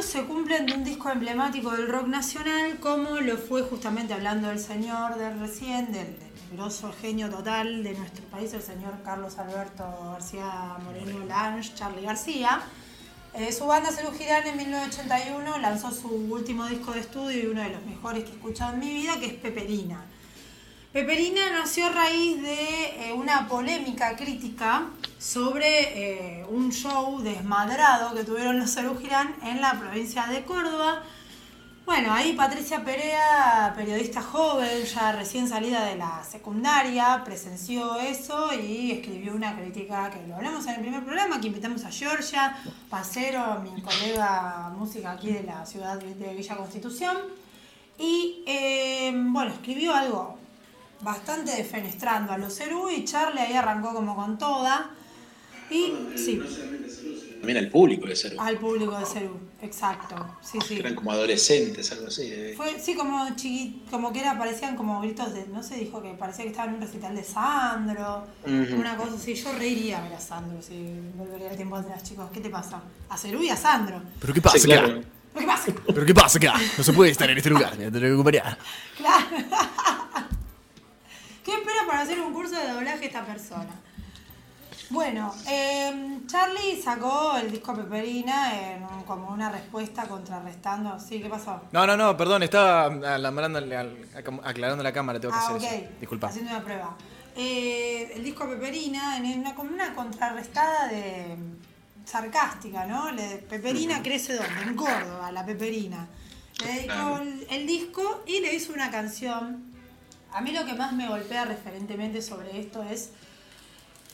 años se cumplen de un disco emblemático del rock nacional, como lo fue justamente hablando del señor del recién, del, del grosso genio total de nuestro país, el señor Carlos Alberto García Moreno Lange, Charlie García. Eh, su banda Cerú Girán en 1981 lanzó su último disco de estudio y uno de los mejores que he escuchado en mi vida, que es Peperina. Peperina nació a raíz de eh, una polémica crítica sobre eh, un show desmadrado que tuvieron los Girán en la provincia de Córdoba. Bueno, ahí Patricia Perea, periodista joven, ya recién salida de la secundaria, presenció eso y escribió una crítica que lo hablamos en el primer programa, que invitamos a Georgia, Pacero, mi colega música aquí de la ciudad de Villa Constitución. Y eh, bueno, escribió algo bastante defenestrando a los Cerú y Charlie ahí arrancó como con toda. Y sí, También al público de ser. al público de Cerú, exacto. Sí, sí. Eran como adolescentes, algo así. eh. Fue, sí, como chiqui, como que era, parecían como gritos de, no sé, dijo que parecía que estaba en un recital de Sandro, una cosa así. Yo reiría a ver a Sandro si volvería el tiempo atrás, chicos. ¿Qué te pasa? A Cerú y a Sandro. ¿Pero qué pasa Sí, claro. acá? ¿Pero qué pasa? ¿Pero qué pasa acá? No se puede estar en este lugar, me tengo que acompañar. Claro. ¿Qué espera para hacer un curso de doblaje esta persona? Bueno, eh, Charlie sacó el disco Peperina en un- como una respuesta contrarrestando. Sí, ¿qué pasó? No, no, no, perdón, estaba aclarando la cámara, tengo que Ah, hacer eso. Disculpa. Haciendo una prueba. Eh, el disco Peperina, en una, como una contrarrestada de sarcástica, ¿no? Le- Peperina crece donde? En Córdoba, la Peperina. Le dedicó el disco y le hizo una canción. A mí lo que más me golpea referentemente sobre esto es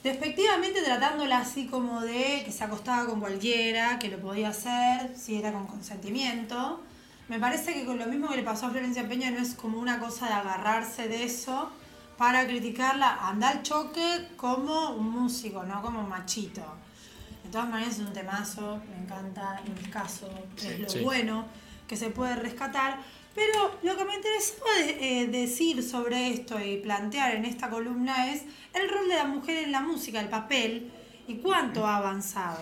despectivamente tratándola así como de que se acostaba con cualquiera, que lo podía hacer, si era con consentimiento. Me parece que con lo mismo que le pasó a Florencia Peña no es como una cosa de agarrarse de eso para criticarla, andar al choque como un músico, no como un machito. De todas maneras es un temazo, me encanta, en mi caso es lo sí. bueno que se puede rescatar. Pero lo que me interesaba de- eh, decir sobre esto y plantear en esta columna es el rol de la mujer en la música, el papel y cuánto ha avanzado.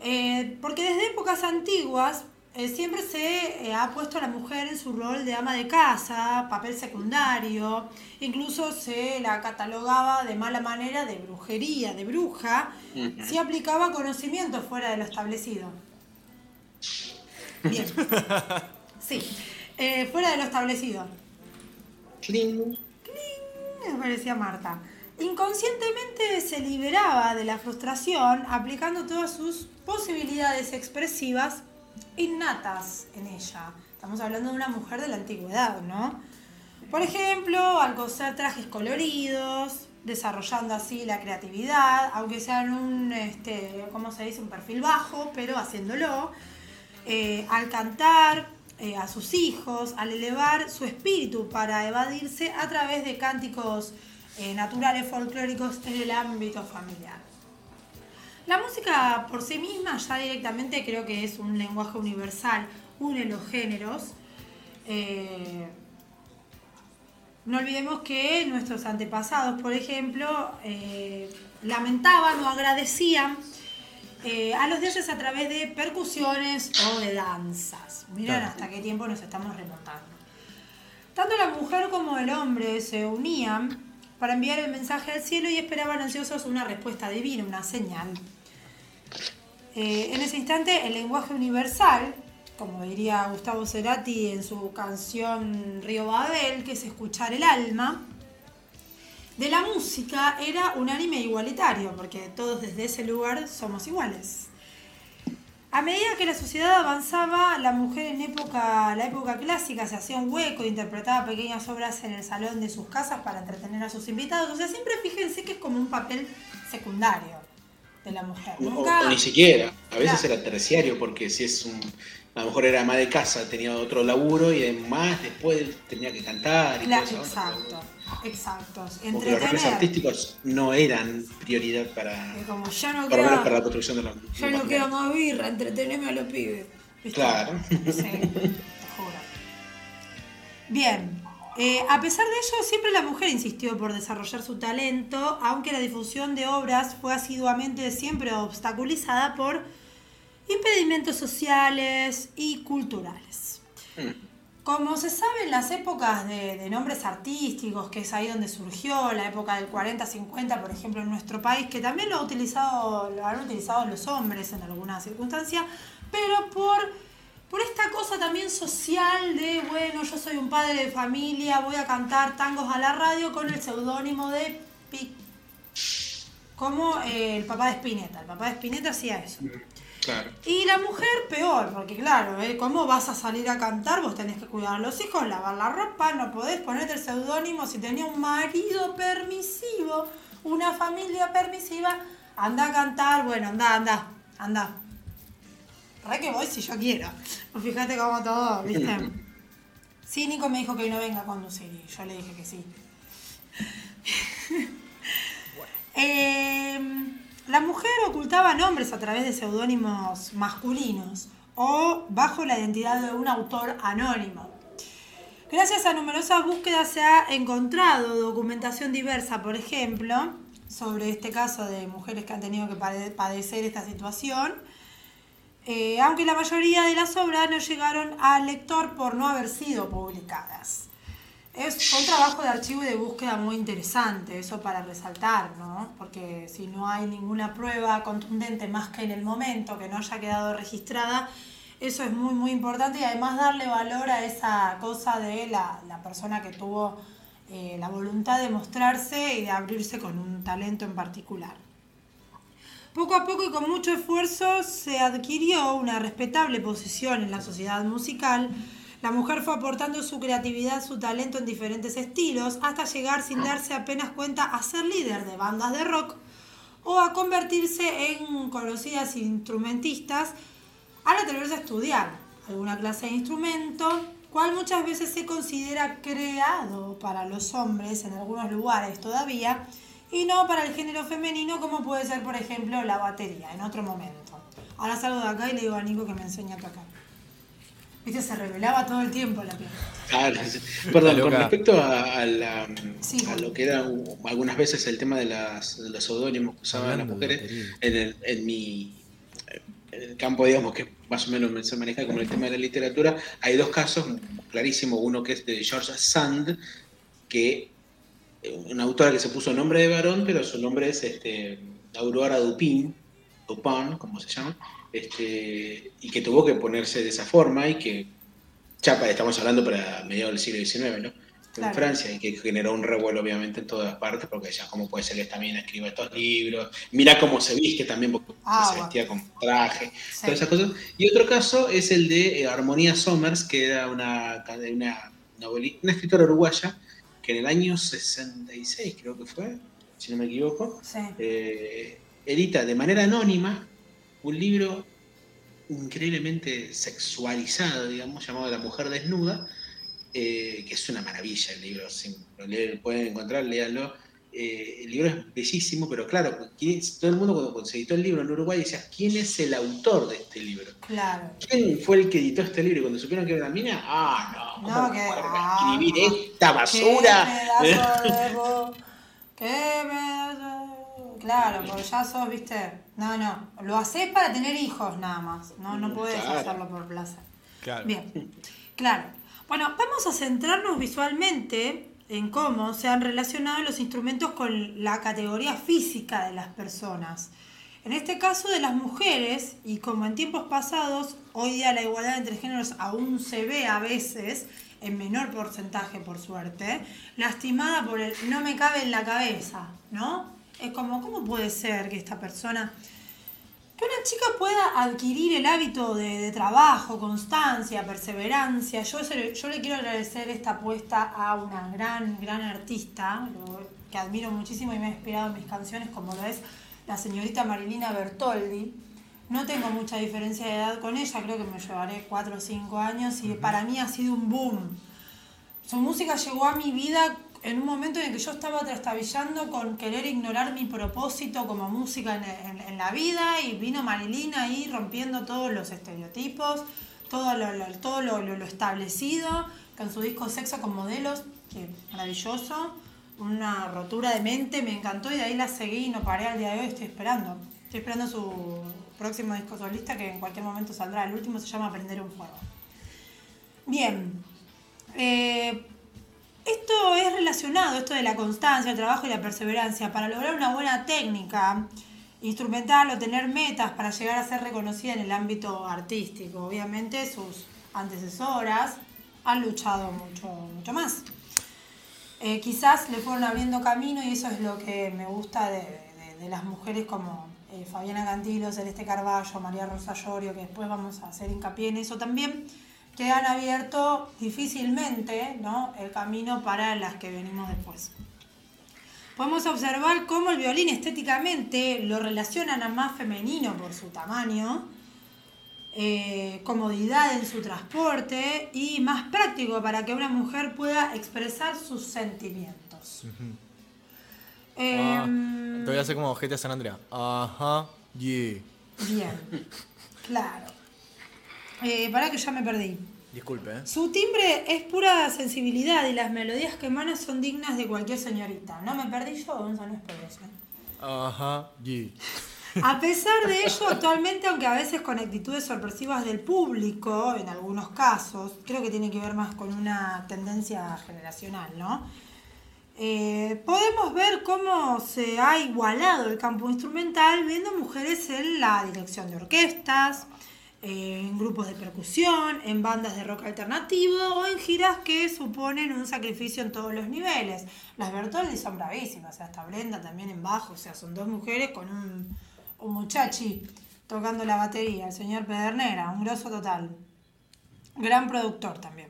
Eh, porque desde épocas antiguas eh, siempre se ha puesto a la mujer en su rol de ama de casa, papel secundario, incluso se la catalogaba de mala manera de brujería, de bruja, si aplicaba conocimiento fuera de lo establecido. Bien. Sí, eh, fuera de lo establecido. Cling. Me parecía Marta. Inconscientemente se liberaba de la frustración aplicando todas sus posibilidades expresivas innatas en ella. Estamos hablando de una mujer de la antigüedad, ¿no? Por ejemplo, al coser trajes coloridos, desarrollando así la creatividad, aunque sea en un, este, ¿cómo se dice? Un perfil bajo, pero haciéndolo. Eh, al cantar eh, a sus hijos, al elevar su espíritu para evadirse a través de cánticos eh, naturales folclóricos en el ámbito familiar. La música por sí misma ya directamente creo que es un lenguaje universal, une los géneros. Eh, no olvidemos que nuestros antepasados, por ejemplo, lamentaban o agradecían eh, a los dioses a través de percusiones o de danzas. Miren Claro. hasta qué tiempo nos estamos remontando. Tanto la mujer como el hombre se unían para enviar el mensaje al cielo y esperaban ansiosos una respuesta divina, una señal. Eh, en ese instante, el lenguaje universal, como diría Gustavo Cerati en su canción Río Babel, que es escuchar el alma, de la música era unánime e igualitario, porque todos desde ese lugar somos iguales. A medida que la sociedad avanzaba, la mujer en época, la época clásica se hacía un hueco e interpretaba pequeñas obras en el salón de sus casas para entretener a sus invitados. O sea, siempre fíjense que es como un papel secundario de la mujer. O, Nunca... o ni siquiera. A veces Claro. era terciario porque si es un. A lo mejor era ama de casa, tenía otro laburo y además después tenía que cantar y La- todo eso. exacto, exacto. Porque los roles artísticos no eran prioridad para. Como yo no para la construcción de la. yo no quiero más birra, entreteneme a los pibes. ¿Viste? Claro. Sí, te juro. Bien. eh, a pesar de ello, siempre la mujer insistió por desarrollar su talento, aunque la difusión de obras fue asiduamente siempre obstaculizada por impedimentos sociales y culturales. Mm. Como se sabe en las épocas de, nombres artísticos, que es ahí donde surgió, la época del 40-50, por ejemplo, en nuestro país, que también lo, ha utilizado, han utilizado los hombres en alguna circunstancia, pero por, por esta cosa también social de, bueno, yo soy un padre de familia, voy a cantar tangos a la radio con el seudónimo de Pic. Como el papá de Spinetta. El papá de Spinetta hacía eso. Y la mujer peor, porque claro, ¿eh? ¿cómo vas a salir a cantar? Vos tenés que cuidar a los hijos, lavar la ropa, no podés ponerte el seudónimo si tenés un marido permisivo, una familia permisiva, anda a cantar, bueno, anda, anda, anda. Re que voy si yo quiero. Pues fíjate cómo todo, ¿viste? Sí, Nico me dijo que no venga a conducir y yo le dije que sí. eh, la mujer ocultaba nombres a través de seudónimos masculinos o bajo la identidad de un autor anónimo. Gracias a numerosas búsquedas se ha encontrado documentación diversa, por ejemplo, sobre este caso de mujeres que han tenido que padecer esta situación, eh, aunque la mayoría de las obras no llegaron al lector por no haber sido publicadas. Es un trabajo de archivo y de búsqueda muy interesante, eso para resaltar, ¿no? Porque si no hay ninguna prueba contundente más que en el momento que no haya quedado registrada, eso es muy, muy importante y además darle valor a esa cosa de la, persona que tuvo eh, la voluntad de mostrarse y de abrirse con un talento en particular. Poco a poco y con mucho esfuerzo se adquirió una respetable posición en la sociedad musical la mujer fue aportando su creatividad, su talento en diferentes estilos, hasta llegar sin darse apenas cuenta a ser líder de bandas de rock o a convertirse en conocidas instrumentistas al atreverse a estudiar alguna clase de instrumento, cual muchas veces se considera creado para los hombres en algunos lugares todavía y no para el género femenino como puede ser por ejemplo la batería en otro momento. Ahora salgo de acá y le digo a Nico que me enseñe a tocar. Viste, se revelaba todo el tiempo la piel. Perdón, con respecto a, lo que era algunas veces el tema de, las, los seudónimos que usaban las mujeres, en, el, en mi el campo, digamos, que más o menos se maneja como el tema de la literatura, hay dos casos clarísimos. Uno que es de George Sand, que una autora que se puso nombre de varón, pero su nombre es este, Aurora Dupin, Dupin, como se llama, este, y que tuvo que ponerse de esa forma y que, chapa, estamos hablando para mediados del siglo XIX, ¿no? En Francia, y que generó un revuelo obviamente en todas partes, porque decía, ¿cómo puede ser que mina escriba estos libros? Mira cómo se viste también, porque ah, se vestía con traje, todas esas cosas. Y otro caso es el de eh, Armonía Somers, que era una, una, una escritora uruguaya, que en el año 66 creo que fue, si no me equivoco, eh, edita de manera anónima un libro increíblemente sexualizado, digamos, llamado La mujer desnuda, eh, que es una maravilla el libro, si lo pueden encontrar, léanlo. Eh, el libro es bellísimo, pero claro, todo el mundo cuando se editó el libro en Uruguay decía, ¿quién es el autor de este libro? Claro. ¿Quién fue el que editó este libro? Y cuando supieron que era la mina, ah, no, ¿cómo no, que, ah, escribir esta basura? ¿Qué pedazo Claro, porque ya sos, viste, no, no, lo haces para tener hijos nada más, no, no puedes hacerlo por placer. Claro. Bien, claro. Bueno, vamos a centrarnos visualmente en cómo se han relacionado los instrumentos con la categoría física de las personas. En este caso de las mujeres, y como en tiempos pasados, hoy día la igualdad entre géneros aún se ve a veces, en menor porcentaje por suerte, lastimada por el no me cabe en la cabeza, ¿no? Es como, ¿cómo puede ser que esta persona, que una chica pueda adquirir el hábito de, trabajo, constancia, perseverancia? Yo, yo le quiero agradecer esta apuesta a una gran, gran artista, que admiro muchísimo y me ha inspirado en mis canciones, como lo es la señorita Marilina Bertoldi. No tengo mucha diferencia de edad con ella, creo que me llevaré 4 o 5 años y para mí ha sido un boom. Su música llegó a mi vida en un momento en el que yo estaba trastabillando con querer ignorar mi propósito como música en, la vida y vino Marilina ahí rompiendo todos los estereotipos, todo lo, establecido, con su disco Sexo con Modelos, que maravilloso, una rotura de mente, me encantó y de ahí la seguí y no paré al día de hoy, estoy esperando, estoy esperando su, próximo disco solista que en cualquier momento saldrá. El último se llama Aprender un fuego. Bien. Eh, esto es relacionado, esto de la constancia, el trabajo y la perseverancia, para lograr una buena técnica instrumental o tener metas para llegar a ser reconocida en el ámbito artístico. Obviamente sus antecesoras han luchado mucho, mucho más. Eh, quizás le fueron abriendo camino y eso es lo que me gusta de, las mujeres como eh, Fabiana Cantilo, Celeste Carballo, María Rosa Llorio, que después vamos a hacer hincapié en eso también, que han abierto difícilmente ¿no? el camino para las que venimos después. Podemos observar cómo el violín estéticamente lo relacionan a más femenino por su tamaño, eh, comodidad en su transporte y más práctico para que una mujer pueda expresar sus sentimientos. Em, te voy a hacer como GTA San Andrea. Ajá, yeah. Bien, claro. Eh, para que ya me perdí. Disculpe. ¿eh? Su timbre es pura sensibilidad y las melodías que emana son dignas de cualquier señorita. No me perdí yo, Gonzalo, no es por eso. Ajá, yeah. A pesar de ello, actualmente, aunque a veces con actitudes sorpresivas del público, en algunos casos, creo que tiene que ver más con una tendencia generacional, ¿no? Eh, podemos ver cómo se ha igualado el campo instrumental viendo mujeres en la dirección de orquestas, en grupos de percusión, en bandas de rock alternativo o en giras que suponen un sacrificio en todos los niveles. Las Bertoldi son bravísimas, hasta Brenda también en bajo, o sea, son dos mujeres con un un muchachi tocando la batería, el señor Pedernera, un grosso total. Gran productor también.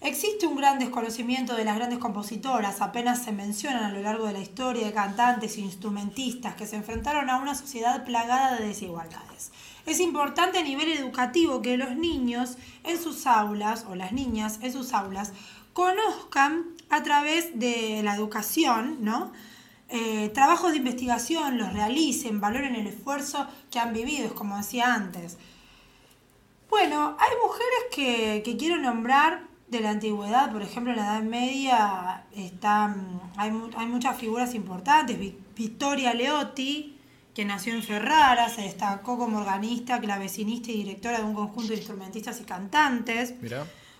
Existe un gran desconocimiento de las grandes compositoras, apenas se mencionan a lo largo de la historia de cantantes e instrumentistas que se enfrentaron a una sociedad plagada de desigualdades. Es importante a nivel educativo que los niños en sus aulas, o las niñas en sus aulas, conozcan a través de la educación, ¿no? Eh, trabajos de investigación los realicen, valoren el esfuerzo que han vivido, como decía antes. Bueno, hay mujeres que, quiero nombrar de la antigüedad, por ejemplo, en la Edad Media están, hay, hay muchas figuras importantes. Victoria Leotti, que nació en Ferrara, se destacó como organista, clavecinista y directora de un conjunto de instrumentistas y cantantes.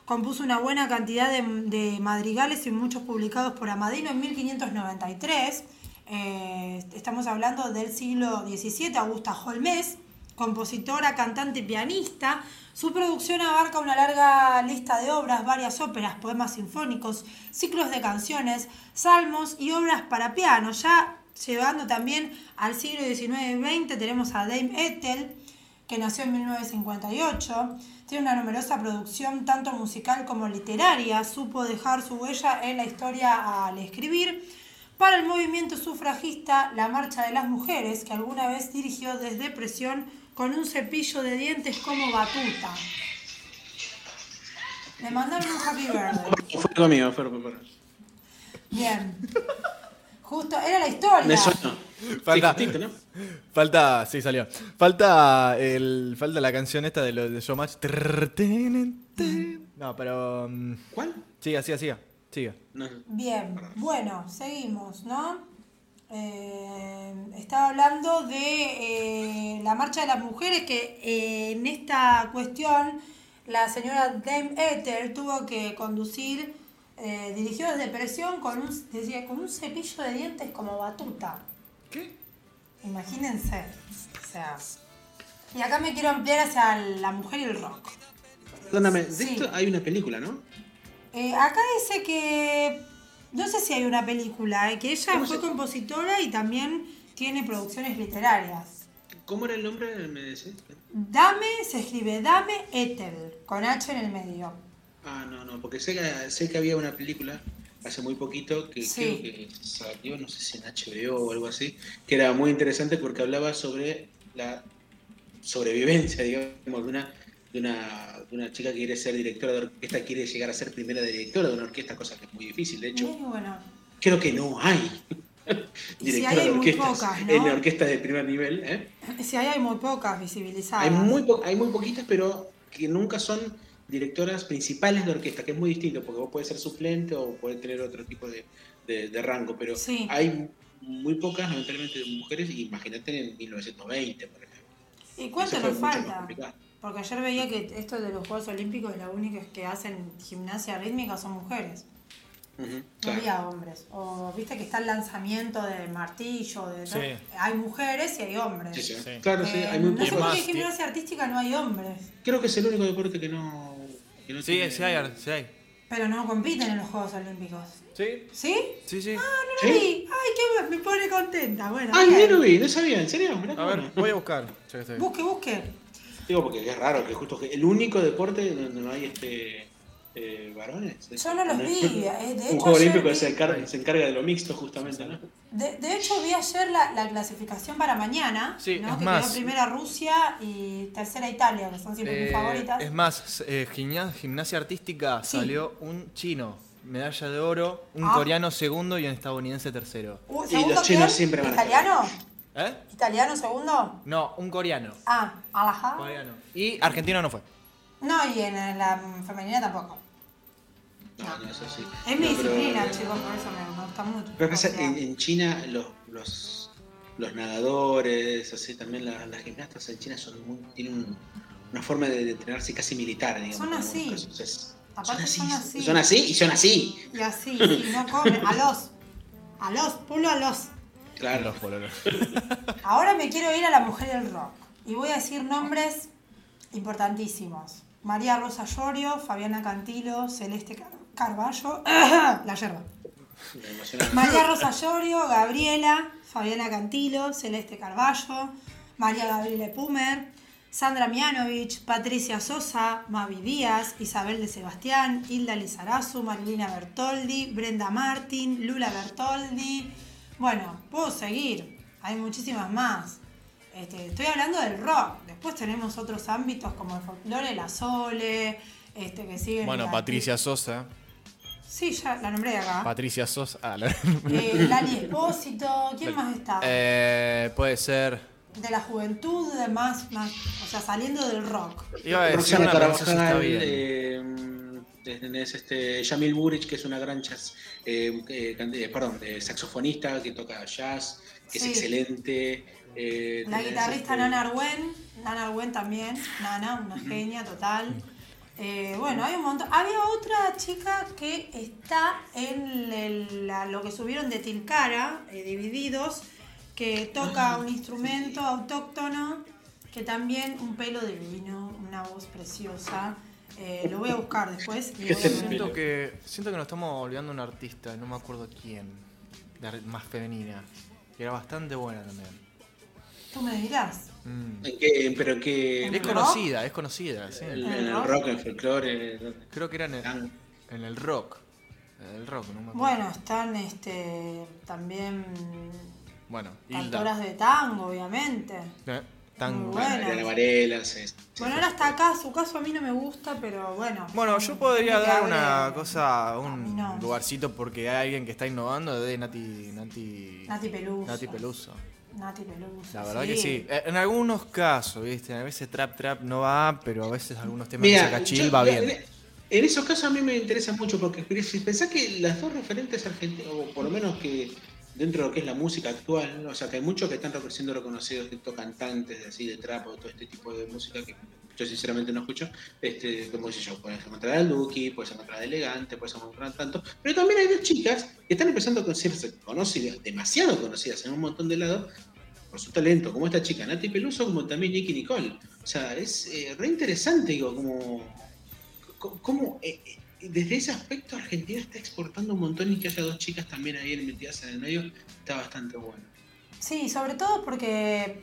Compuso una buena cantidad de, de madrigales y muchos publicados por Amadino en 1593 eh, estamos hablando del siglo XVII, Augusta Holmes, compositora, cantante y pianista. Su producción abarca una larga lista de obras, varias óperas, poemas sinfónicos, ciclos de canciones, salmos y obras para piano. Ya llegando también al siglo XIX y XX tenemos a Dame Ethel, que nació en 1958. Tiene una numerosa producción tanto musical como literaria. Supo dejar su huella en la historia al escribir para el movimiento sufragista La Marcha de las Mujeres, que alguna vez dirigió desde presión con un cepillo de dientes como batuta. Le mandaron un happy birthday. Fue conmigo, fue Bien. Justo, era la historia. Me suena. Falta, ¿no? falta, sí salió. Falta el, falta la canción esta de los de Showmatch. No, pero. Mm, ¿Cuál? Siga, siga, siga. Bien, bueno, seguimos, ¿no? Eh, estaba hablando de eh, la marcha de las mujeres, que eh, en esta cuestión la señora Dame Ether tuvo que conducir, dirigió desde presión con un, decía, con un cepillo de dientes como batuta. ¿Qué? Imagínense. O sea, y acá me quiero ampliar hacia la mujer y el rock. Perdóname, de esto hay una película, ¿no? Eh, acá dice que. No sé si hay una película, eh, que ella fue compositora y también tiene producciones literarias. ¿Cómo era el nombre? ¿Me decís? Dame, se escribe Dame Ethel, con H en el medio. Ah, no, no, porque sé que, sé que había una película hace muy poquito que creo que salió, no sé si en HBO o algo así, que era muy interesante porque hablaba sobre la sobrevivencia, digamos, de una de una, de una chica que quiere ser directora de orquesta, quiere llegar a ser primera directora de una orquesta, cosa que es muy difícil. De hecho, creo que no hay directora de orquestas en la orquesta de primer nivel. ¿eh? Si hay, hay muy pocas visibilizadas. Hay muy, hay muy poquitas, pero que nunca son directoras principales de orquesta, que es muy distinto, porque vos puedes ser suplente o puedes tener otro tipo de, de, rango, pero hay muy pocas, lamentablemente, mujeres, y imagínate en 1920, por ejemplo. ¿Y cuánto nos falta? Porque ayer veía que esto de los Juegos Olímpicos, las únicas que hacen gimnasia rítmica son mujeres. no había hombres. O viste que está el lanzamiento del martillo, de hay mujeres y hay hombres. Sí, sí. Claro, sí, hay muy No sé por qué en gimnasia artística no hay hombres. Creo que es el único deporte que no. Que no sí, sí hay, sí hay. Pero no compiten en los Juegos Olímpicos. ¿Sí? ¿Sí? Sí, sí. Ah, no lo vi. Ay, qué me pone contenta. Bueno. Ay, no lo vi, no sabía, en serio. a ver, voy a buscar. Busque, busque. Digo, porque es raro que justo el único deporte donde no hay este eh, varones. Yo no los vi. Eh, de un juego olímpico que se encarga, se encarga, de lo mixto, justamente, ¿no? De, de hecho, vi ayer la, la, clasificación para mañana, sí, ¿no? que más, quedó primera Rusia y tercera Italia, que son siempre mis eh, favoritas. Es más, eh, gimnasia, artística salió un chino, medalla de oro, un ah. coreano segundo y un estadounidense tercero. Uh, y los chinos siempre van ¿Italiano? ¿Eh? ¿Italiano segundo? No, un coreano. Ah, alajá. Coreano. Y argentino no fue. No, y en la femenina tampoco. No, no. Es mi disciplina, chicos, por eso me, gusta mucho. Pero en, en, China los, los, los, nadadores, así también las, las gimnastas en China son muy, tienen una forma de, entrenarse casi militar, digamos. Son así. son así, son así. Son así y son así. Y así, sí, no comen. A los. A los, pulo a los. Claro. Ahora me quiero ir a la mujer del rock. Y voy a decir nombres importantísimos. María Rosa Llorio, Fabiana Cantilo, Celeste Carballo, la yerba. María Rosa Llorio, Gabriela, Fabiana Cantilo, Celeste Carballo, María Gabriela Pumer, Sandra Mianovich, Patricia Sosa, Mavi Díaz, Isabel de Sebastián, Hilda Lizarazu, Marilina Bertoldi, Brenda Martín, Lula Bertoldi. Bueno, puedo seguir, hay muchísimas más. Este, estoy hablando del rock. Después tenemos otros ámbitos como el folclore, la sole, este, que siguen. Bueno, Patricia Sosa. Sí, ya la nombré acá. Patricia Sosa. Ah, eh, Lali Espósito. ¿Quién más está? Eh, puede ser. De la juventud, de más, más. O sea, saliendo del rock. Iba a decir una Carvajal, eh, tenés este, Jamil Burich, que es una gran jazz, eh, eh, perdón, saxofonista que toca jazz, que es excelente. la guitarrista este Nana Arwen, Nana Arwen también, Nana, una genia total. Eh, bueno, hay un montón. Había otra chica que está en lo que subieron de Tilcara, eh, divididos, que toca un instrumento autóctono, que también un pelo divino, una voz preciosa. Eh, lo voy a buscar después. siento, que, siento que nos estamos olvidando de una artista, no me acuerdo quién, más femenina, que era bastante buena también. Tú me dirás. Mm. ¿En pero? Es conocida, es conocida, sí. En, el, rock, en el folclore. Creo que era en el, en el rock. En el rock, no me Bueno, están este también. Bueno, Cantoras de tango, obviamente. Eh, tango. Bueno. Varela, sí, bueno, ahora está acá, su caso a mí no me gusta, pero bueno. Bueno, yo podría dar una cosa, un lugarcito porque hay alguien que está innovando de Nati. Nati, Nati Peluso. Nati Peluso. Nati Peluso. La verdad que sí. Eh, en algunos casos, ¿viste? A veces trap trap no va, pero a veces algunos temas de cachil va bien. En esos casos a mí me interesa mucho porque si pensás que las dos referentes argentinas, o por lo menos que dentro de lo que es la música actual, o sea que hay muchos que están siendo reconocidos, cantantes de así de trap o todo este tipo de música que sinceramente no escucho, este, como dice yo, puedes encontrar a Lucky, puedes encontrar a Elegante, puedes encontrar tanto, pero también hay dos chicas que están empezando a ser conocidas, demasiado conocidas en un montón de lados, por su talento, como esta chica, Nati Peluso, como también Nicky Nicole. O sea, es eh, re interesante, digo, como, como eh, eh, desde ese aspecto Argentina está exportando un montón y que haya dos chicas también ahí metidas en el medio, está bastante bueno. Sí, sobre todo porque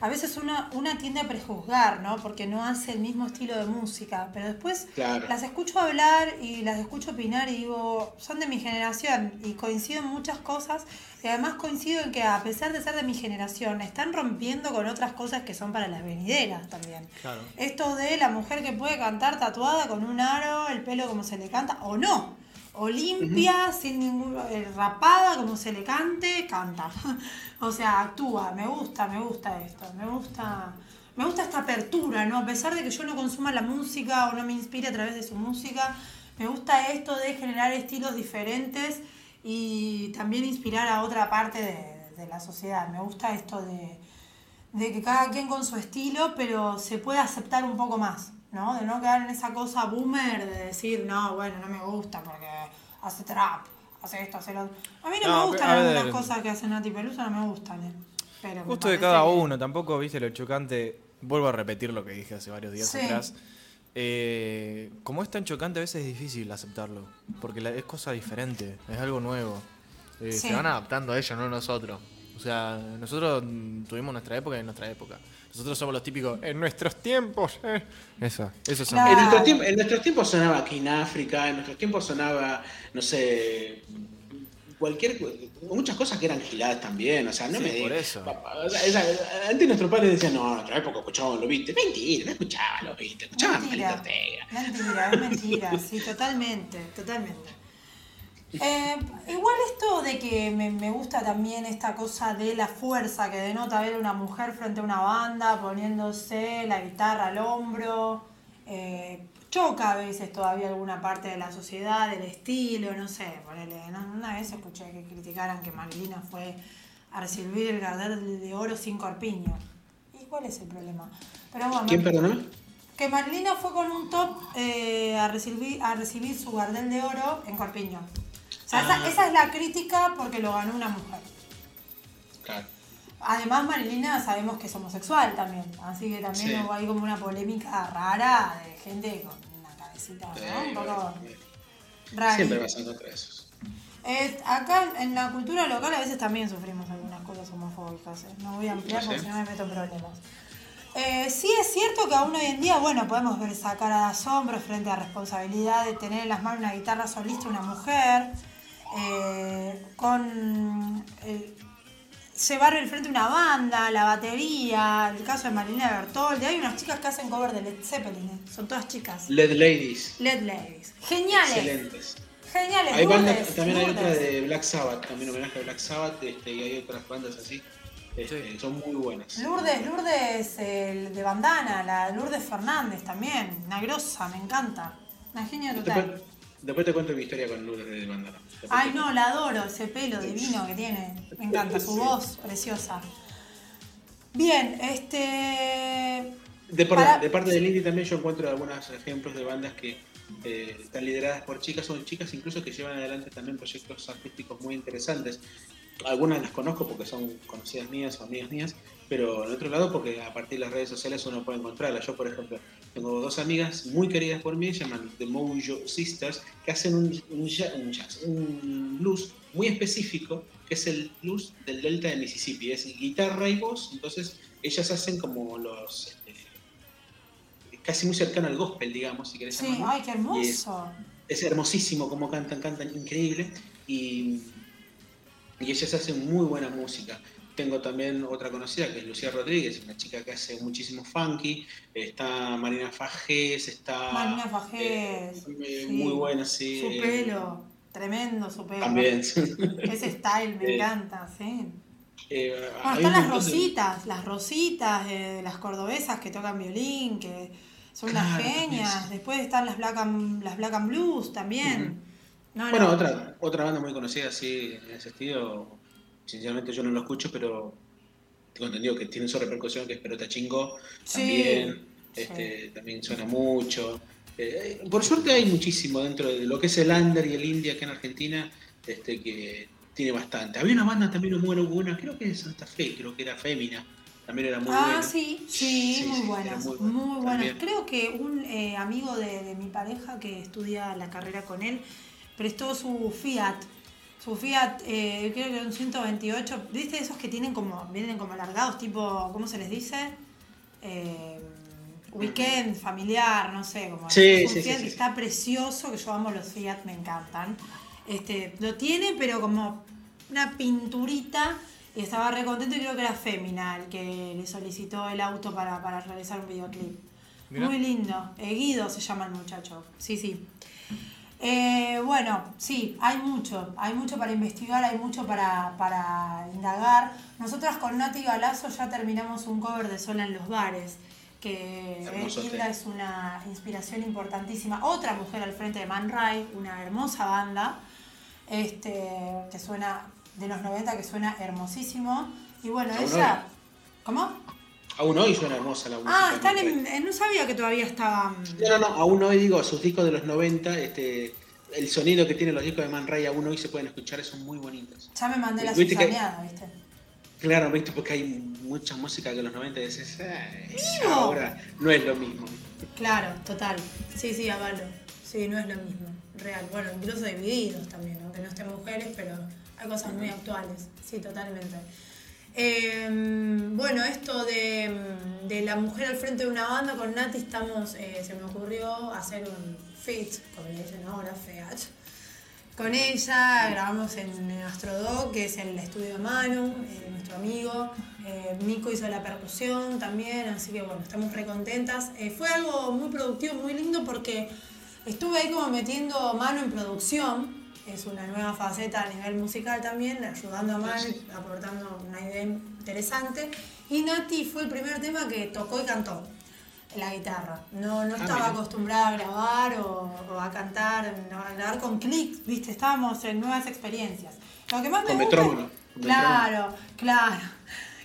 a veces una, una tiende a prejuzgar, ¿no? Porque no hace el mismo estilo de música, pero después las escucho hablar y las escucho opinar y digo, son de mi generación y coincido en muchas cosas y además coincido en que a pesar de ser de mi generación, están rompiendo con otras cosas que son para las venideras también. Esto de la mujer que puede cantar tatuada con un aro, el pelo como se le canta, o no o limpia, sin ningún, eh, rapada, como se le cante, canta. o sea, actúa, me gusta, me gusta esto, me gusta, me gusta esta apertura, ¿no? A pesar de que yo no consuma la música o no me inspire a través de su música, me gusta esto de generar estilos diferentes y también inspirar a otra parte de, la sociedad. Me gusta esto de, de que cada quien con su estilo, pero se puede aceptar un poco más, ¿no? De no quedar en esa cosa boomer de decir, no, bueno, no me gusta porque hace trap, hace esto, hace lo otro. A mí no, me gustan algunas cosas que hace Nati Peluso, no me gustan, ¿eh? Pero Justo de cada uno, tampoco viste lo chocante. Vuelvo a repetir lo que dije hace varios días atrás. Eh, como es tan chocante, a veces es difícil aceptarlo. Porque es cosa diferente, es algo nuevo. Eh, se van adaptando a ellos, no nosotros. O sea, nosotros tuvimos nuestra época y nuestra época. Nosotros somos los típicos, en nuestros tiempos. Eh. Eso, eso son. En, en nuestros tiempos sonaba aquí en África, en nuestros tiempos sonaba, no sé, cualquier muchas cosas que eran giladas también, o sea, no me por eso. antes nuestros padres decían, no, en nuestra época escuchábamos los viste. Mentira, no escuchaban los viste, escuchaban mentira, Mentira, es mentira, sí, totalmente, totalmente. Eh, igual esto de que me, me, gusta también esta cosa de la fuerza que denota ver una mujer frente a una banda poniéndose la guitarra al hombro. Eh, choca a veces todavía alguna parte de la sociedad, del estilo, no sé, ponele, una vez escuché que criticaran que Marilina fue a recibir el Gardel de oro sin corpiño. ¿Y cuál es el problema? Pero bueno, ¿Quién perdona? Que Marilina fue con un top eh, a, recibir, a recibir su Gardel de oro en corpiño. O sea, esa, ah. esa, es la crítica porque lo ganó una mujer. Claro. Además, Marilina sabemos que es homosexual también, así que también hay como una polémica rara de gente con una cabecita, ¿no? Un poco rara. Siempre vas a encontrar esos. acá en la cultura local a veces también sufrimos algunas cosas homofóbicas, ¿eh? no voy a ampliar porque si no me meto en problemas. Eh, sí es cierto que aún hoy en día, bueno, podemos ver esa cara de asombro frente a responsabilidad de tener en las manos una guitarra solista una mujer, eh, con el, llevar el frente una banda, la batería, el caso de Marina Bertoldi. Hay unas chicas que hacen cover de Led Zeppelin, ¿eh? son todas chicas. Led Ladies. Led Ladies. Geniales. Excelentes. Geniales. Hay bandas, también hay otra de Black Sabbath, también homenaje a Black Sabbath, este, y hay otras bandas así. Este, son muy buenas. Lourdes, Lourdes el de bandana, la Lourdes Fernández también, una grosa, me encanta. Una genia total. Después te cuento mi historia con Lourdes de Bandana. Ay, no, la adoro, ese pelo divino que tiene. Me encanta, su voz preciosa. Bien, este. De, parte del indie también yo encuentro algunos ejemplos de bandas que eh, están lideradas por chicas, o chicas incluso que llevan adelante también proyectos artísticos muy interesantes. Algunas las conozco porque son conocidas mías o amigas mías, pero en otro lado porque a partir de las redes sociales uno puede encontrarlas. Yo, por ejemplo, tengo dos amigas muy queridas por mí, se llaman The Mojo Sisters, que hacen un, un, blues muy específico, que es el blues del delta de Mississippi. Es guitarra y voz, entonces ellas hacen como los... Este, casi muy cercano al gospel, digamos, si querés Sí, ay, qué hermoso. Es, hermosísimo como cantan, cantan increíble. Y, y ellas hacen muy buena música. Tengo también otra conocida que es Lucía Rodríguez, una chica que hace muchísimo funky. Está Marina Fajés, está. Marina Fajés. Eh, muy buena, sí. Su pelo, tremendo su pelo. También. Ese style me eh, encanta, sí. Eh, están las rositas, las rositas, las cordobesas que tocan violín, que son unas genias. Después están las Black and, las Black and Blues también. bueno, Otra, otra banda muy conocida así en ese estilo, sinceramente yo no lo escucho, pero tengo entendido que tiene su repercusión, que es Pelota Chingo, también, este, también suena mucho. Eh, por suerte hay muchísimo dentro de lo que es el under y el indie acá en Argentina, este, que tiene bastante. Había una banda también muy buena, creo que de Santa Fe, creo que era Fémina. También era muy ah, buena. Ah, sí, sí, muy buenas. Muy, buenas. Creo que un eh, amigo de, de mi pareja que estudia la carrera con él prestó su Fiat su Fiat, eh, creo que un 128, ¿viste esos que tienen como, vienen como alargados, tipo, ¿cómo se les dice? Eh, weekend, familiar, no sé, como sí, es un Fiat que está precioso, que yo amo los Fiat, me encantan. Este, lo tiene, pero como una pinturita, y estaba re contento y creo que era Femina el que le solicitó el auto para, para realizar un videoclip. Muy lindo. Eh, Guido se llama el muchacho. Sí, sí. Eh, bueno, sí, hay mucho, hay mucho para investigar, hay mucho para, indagar. Nosotras con Nati Galazo ya terminamos un cover de Sola en los bares, que Hilda es una inspiración importantísima. Otra mujer al frente de Man Ray, una hermosa banda, este, que suena de los 90, que suena hermosísimo. Y bueno, ella... ¿Cómo? Aún hoy suena hermosa la música. Ah, están en, no sabía que todavía estaban. No, no, no, aún hoy digo, sus discos de los 90, este, el sonido que tienen los discos de Man Ray aún hoy se pueden escuchar, son muy bonitos. Ya me mandé la cizañada, ¿viste? Claro, ¿viste? Porque hay mucha música que los 90 dices, ahora no es lo mismo. Claro, total. Sí, sí, avalo. Sí, no es lo mismo. Real. Bueno, incluso divididos también, aunque no estén mujeres, pero hay cosas muy actuales. Sí, totalmente. Em, bueno, esto de, la mujer al frente de una banda con Nati estamos, eh, se me ocurrió hacer un fit, como le dicen ahora, FEAT. Con ella grabamos en Astrodoc, que es el estudio de Manu, eh, nuestro amigo. Eh, Nico hizo la percusión también, así que bueno, estamos re contentas. fue algo muy productivo, muy lindo porque estuve ahí como metiendo mano en producción es una nueva faceta a nivel musical también, ayudando a Manu, aportando una idea interesante. Y Nati fue el primer tema que tocó y cantó la guitarra. No, no ah, estaba acostumbrada a grabar o, a cantar, a grabar con clics, ¿viste? Estábamos en nuevas experiencias. Lo que más me gusta, Claro, claro.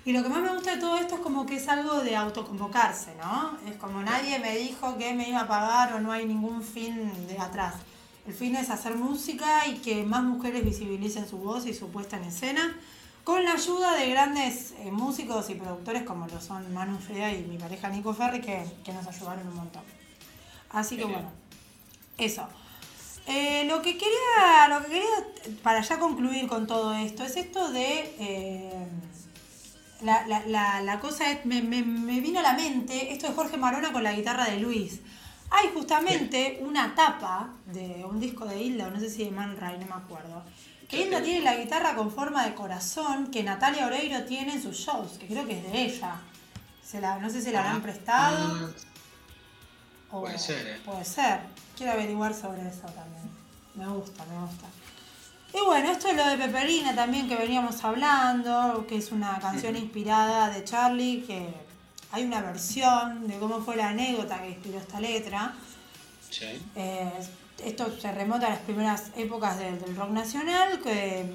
Y lo que más me gusta de todo esto es como que es algo de autoconvocarse, ¿no? Es como nadie me dijo que me iba a pagar o no hay ningún fin de atrás. El fin es hacer música y que más mujeres visibilicen su voz y su puesta en escena, con la ayuda de grandes eh, músicos y productores como lo son Manu Frea y mi pareja Nico Ferri, que, nos ayudaron un montón. Así que bueno, eso. Eh, lo que quería, lo que quería, para ya concluir con todo esto, es esto de eh, la, cosa es, me, me, vino a la mente esto de Jorge Marona con la guitarra de Luis. Hay justamente una tapa de un disco de Hilda, o no sé si de Man Ray, no me acuerdo. Que Hilda tiene la guitarra con forma de corazón que Natalia Oreiro tiene en sus shows, que creo que es de ella. Se la, no sé si la habrán ah, prestado. Ah, puede ser, ¿eh? Puede ser. Quiero averiguar sobre eso también. Me gusta, me gusta. Y bueno, esto es lo de Peperina también que veníamos hablando, que es una canción inspirada de Charlie, que hay una versión de cómo fue la anécdota que inspiró esta letra. Sí. Eh, esto se remota a las primeras épocas del, rock nacional, que,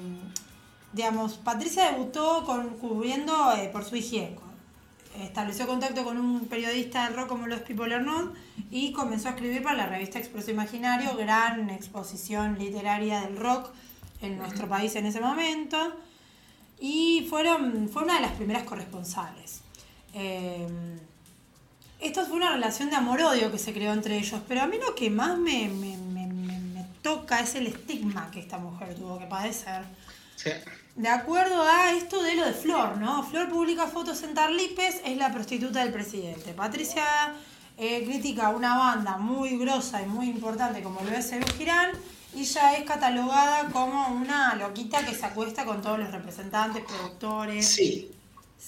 digamos, Patricia debutó con, cubriendo eh, por su higiene. Estableció contacto con un periodista del rock como los Pipo Lernon y comenzó a escribir para la revista Expreso Imaginario, gran exposición literaria del rock en nuestro país en ese momento. Y fueron, fue una de las primeras corresponsales. Em, esto fue una relación de amor-odio que se creó entre ellos, pero a mí lo que más me, toca es el estigma que esta mujer tuvo que padecer. De acuerdo a esto de lo de Flor, ¿no? Flor publica fotos en Tarlipes, es la prostituta del presidente. Patricia eh, critica una banda muy grosa y muy importante como lo es el Girán y ya es catalogada como una loquita que se acuesta con todos los representantes, productores. Sí,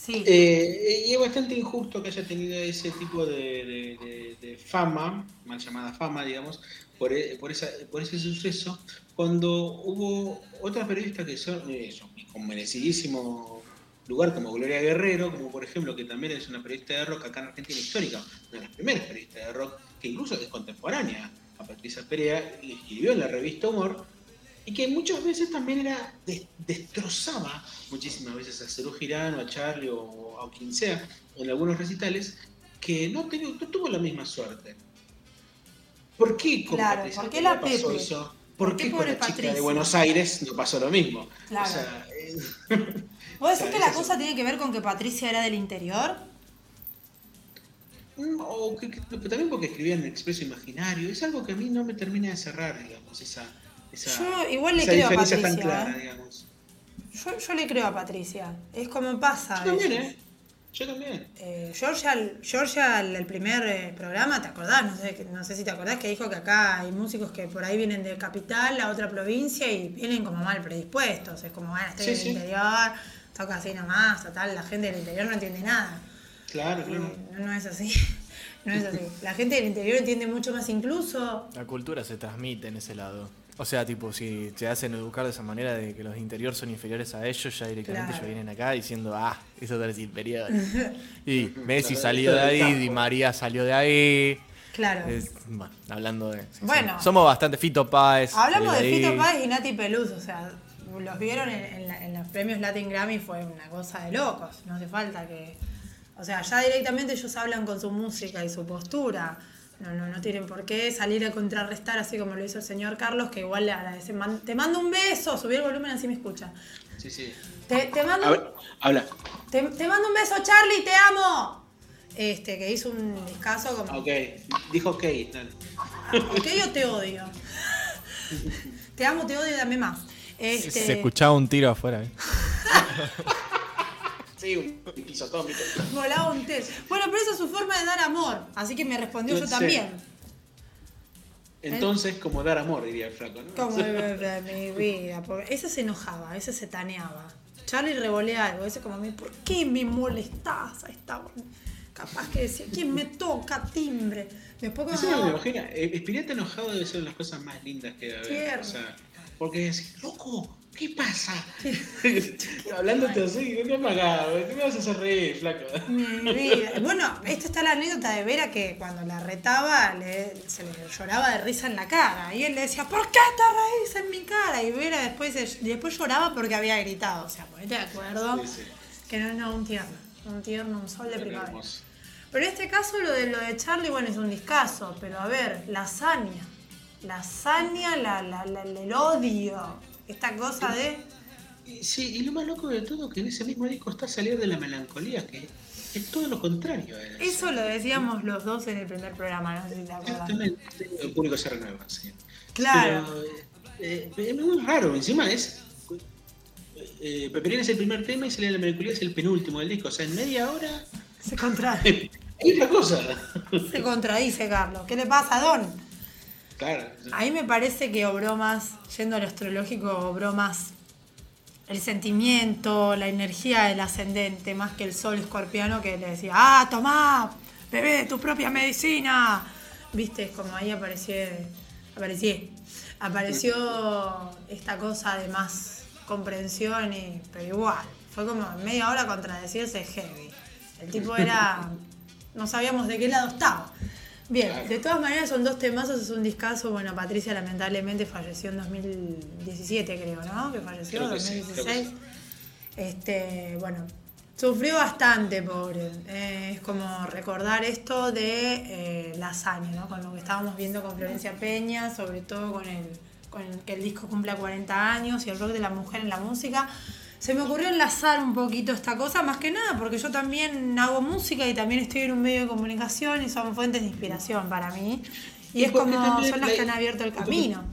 Eh, y es bastante injusto que haya tenido ese tipo de, fama, mal llamada fama, digamos, por, e, por, esa, por ese suceso, cuando hubo otras periodistas que son eh, con merecidísimo lugar, como Gloria Guerrero, como por ejemplo, que también es una periodista de rock acá en Argentina histórica, una de las primeras periodistas de rock, que incluso es contemporánea. A Patricia Perea, y escribió en la revista Humor, y que muchas veces también era destrozaba muchísimas veces a Cerú Girán o a Charlie o, a quien sea en algunos recitales que no, tuvo la misma suerte. ¿Por qué con claro, ¿por qué la Pepe? Eso? ¿Por, qué, con la chica de Buenos Aires no pasó lo mismo? Claro. O sea, eh, ¿Vos decís que la cosa tiene que ver con que Patricia era del interior? Mm, o que, también porque escribía en Expreso Imaginario. Es algo que a mí no me termina de cerrar, digamos, esa, yo igual le creo a Patricia. ¿eh? Yo, yo, le creo a Patricia. Es como pasa. Yo también, ¿eh? Yo también. Eh, Georgia, Georgia, el, primer eh, programa, ¿te acordás? No sé, no sé si te acordás que dijo que acá hay músicos que por ahí vienen de capital, a otra provincia y vienen como mal predispuestos. Es como, bueno, estoy en el interior, toca así nomás, total, la gente del interior no entiende nada. Claro, claro. No, no es así. No es así. La gente del interior entiende mucho más incluso. La cultura se transmite en ese lado. O sea, tipo, si te hacen educar de esa manera de que los interiores son inferiores a ellos, ya directamente ellos vienen acá diciendo, ah, eso es inferior. y Messi salió de ahí, Di María salió de ahí. Claro. bueno, hablando de. Bueno. Somos, bastante Fito Páez. Hablamos de, Fito Páez y Nati Peluz, o sea, los vieron en, los premios Latin Grammy, fue una cosa de locos. No hace falta que O sea, ya directamente ellos hablan con su música y su postura. No, no, no tienen por qué salir a contrarrestar así como lo hizo el señor Carlos, que igual le agradece. Te mando un beso, subí el volumen así me escucha. Sí, sí. Te, mando. habla. Te, mando un beso, Charlie, te amo. Este, que hizo un discazo como. Ok, dijo ok. Ok o te odio. te amo, te odio y dame más. Este... Se escuchaba un tiro afuera. ¿eh? Sí, un pisotómico. Volaba un test. Bueno, pero esa es su forma de dar amor. Así que me respondió yo también. Entonces, como dar amor, diría el flaco, ¿no? Como de mi vida. Ese se enojaba, ese se taneaba. Charlie revolea algo, ese como, ¿por qué me molestás a esta Capaz que decía, ¿quién me toca timbre? Después cuando... me imagina, Espirita enojado debe ser una de las cosas más lindas que debe haber. O sea, porque es, loco, ¿Qué pasa? Hablándote así, ¿qué me ¿Qué me vas a hacer reír, flaco? Bueno, esta está la anécdota de Vera que cuando la retaba le, se le lloraba de risa en la cara. Y él le decía, ¿por qué te reís en mi cara? Y Vera después, después lloraba porque había gritado. O sea, ponete de acuerdo. Que no, no, un tierno. Un tierno, un sol de primavera. Pero en este caso lo de lo de Charlie, bueno, es un discazo. Pero a ver, la hazaña. La hazaña, la, la, el odio esta cosa de... Sí, y lo más loco de todo que en ese mismo disco está salir de la melancolía, que es todo lo contrario. Eso lo decíamos los dos en el primer programa, no sé si te acuerdas. el público se renueva, sí. Claro. Eh, es muy raro, encima es... Eh, Peperina es el primer tema y Salir de la melancolía es el penúltimo del disco, o sea, en media hora... Se contrae. Hay otra cosa. Se contradice, Carlos. ¿Qué le pasa, Don? Ahí me parece que obró más, yendo al astrológico, obró más el sentimiento, la energía del ascendente, más que el sol escorpiano que le decía, ah, tomá, bebé tu propia medicina. Viste, como ahí apareció, apareció, apareció esta cosa de más comprensión, y, pero igual, fue como media hora contradecirse heavy. El tipo era, no sabíamos de qué lado estaba. Bien, de todas maneras son dos temazos, es un discazo. Bueno, Patricia lamentablemente falleció en 2017, creo, ¿no? Que falleció en 2016. Este, bueno, sufrió bastante, pobre. Eh, es como recordar esto de eh, la hazaña, ¿no? Con lo que estábamos viendo con Florencia Peña, sobre todo con el, con el que el disco cumpla 40 años y el rock de la mujer en la música se me ocurrió enlazar un poquito esta cosa, más que nada, porque yo también hago música y también estoy en un medio de comunicación y son fuentes de inspiración para mí. Y, es como son las que han abierto el camino.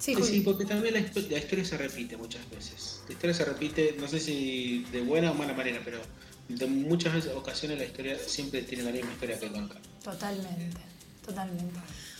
Sí, sí, porque también la, historia se repite muchas veces. La historia se repite, no sé si de buena o mala manera, pero de muchas veces, ocasiones la historia siempre tiene la misma historia que nunca. Totalmente, totalmente.